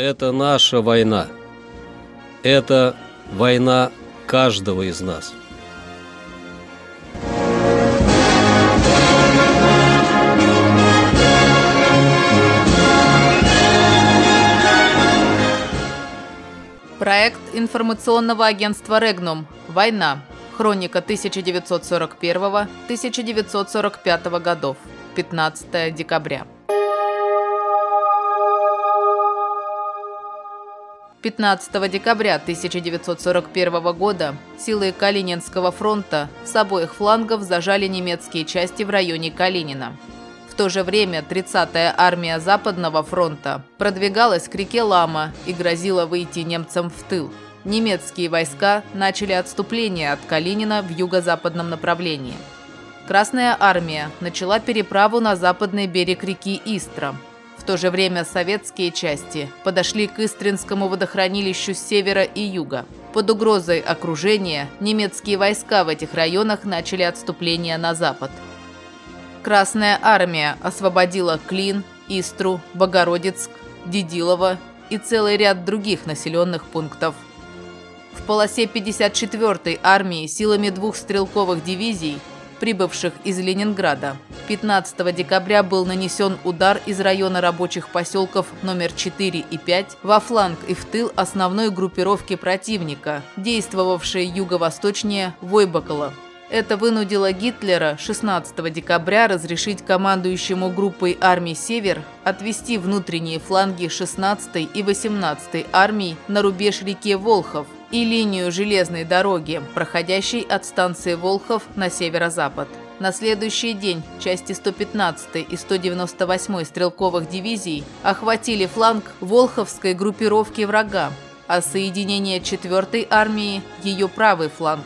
Это наша война. Это война каждого из нас. Проект информационного агентства «Регнум. Война. Хроника 1941-1945 годов. 15 декабря. 15 декабря 1941 года силы Калининского фронта с обоих флангов зажали немецкие части в районе Калинина. В то же время 30-я армия Западного фронта продвигалась к реке Лама и грозила выйти немцам в тыл. Немецкие войска начали отступление от Калинина в юго-западном направлении. Красная армия начала переправу на западный берег реки Истра – то же время советские части подошли к Истринскому водохранилищу с севера и юга. Под угрозой окружения немецкие войска в этих районах начали отступление на запад. Красная армия освободила Клин, Истру, Богородицк, Дедилово и целый ряд других населенных пунктов. В полосе 54-й армии силами двух стрелковых дивизий прибывших из Ленинграда. 15 декабря был нанесен удар из района рабочих поселков номер 4 и 5 во фланг и в тыл основной группировки противника, действовавшей юго-восточнее Войбакала. Это вынудило Гитлера 16 декабря разрешить командующему группой армий «Север» отвести внутренние фланги 16 и 18 армий на рубеж реки Волхов, и линию железной дороги, проходящей от станции Волхов на северо-запад. На следующий день части 115 и 198 стрелковых дивизий охватили фланг Волховской группировки врага, а соединение 4 армии – ее правый фланг.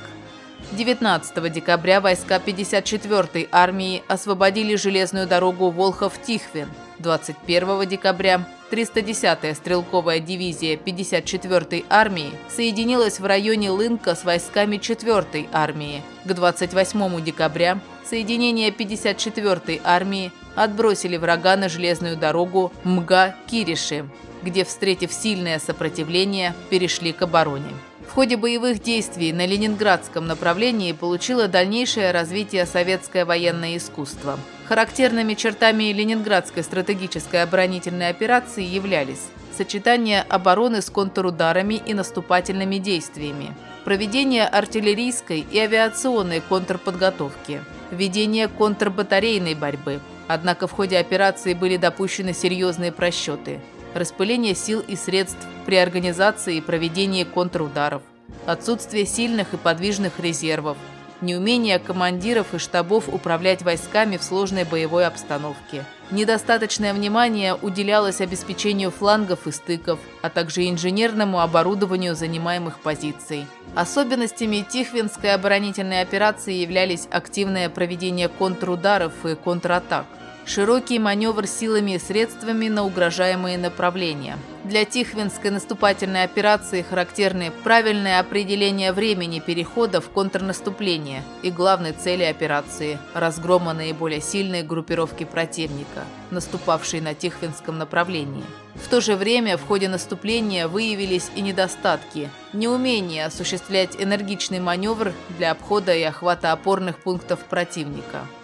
19 декабря войска 54-й армии освободили железную дорогу Волхов-Тихвин. 21 декабря 310-я стрелковая дивизия 54-й армии соединилась в районе Лынка с войсками 4-й армии. К 28 декабря соединения 54-й армии отбросили врага на железную дорогу Мга-Кириши, где, встретив сильное сопротивление, перешли к обороне. В ходе боевых действий на ленинградском направлении получило дальнейшее развитие советское военное искусство. Характерными чертами ленинградской стратегической оборонительной операции являлись сочетание обороны с контрударами и наступательными действиями, проведение артиллерийской и авиационной контрподготовки, ведение контрбатарейной борьбы. Однако в ходе операции были допущены серьезные просчеты – распыление сил и средств при организации и проведении контрударов, отсутствие сильных и подвижных резервов, неумение командиров и штабов управлять войсками в сложной боевой обстановке. Недостаточное внимание уделялось обеспечению флангов и стыков, а также инженерному оборудованию занимаемых позиций. Особенностями Тихвинской оборонительной операции являлись активное проведение контрударов и контратак, широкий маневр силами и средствами на угрожаемые направления. Для Тихвинской наступательной операции характерны правильное определение времени перехода в контрнаступление и главной цели операции – разгрома наиболее сильной группировки противника, наступавшей на Тихвинском направлении. В то же время в ходе наступления выявились и недостатки – неумение осуществлять энергичный маневр для обхода и охвата опорных пунктов противника –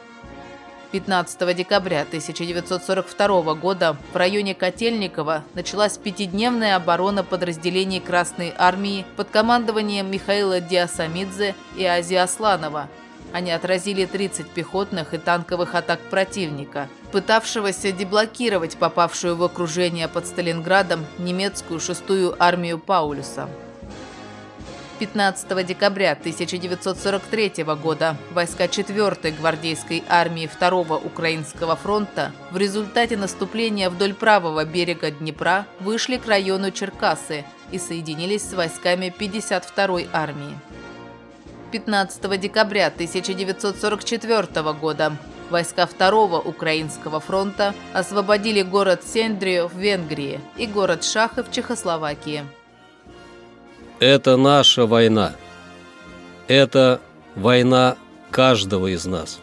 15 декабря 1942 года в районе Котельникова началась пятидневная оборона подразделений Красной Армии под командованием Михаила Диасамидзе и Ази Асланова. Они отразили 30 пехотных и танковых атак противника, пытавшегося деблокировать попавшую в окружение под Сталинградом немецкую шестую армию Паулюса. 15 декабря 1943 года войска 4-й гвардейской армии 2-го Украинского фронта в результате наступления вдоль правого берега Днепра вышли к району Черкасы и соединились с войсками 52-й армии. 15 декабря 1944 года войска 2-го Украинского фронта освободили город Сендрию в Венгрии и город Шахы в Чехословакии. Это наша война. Это война каждого из нас.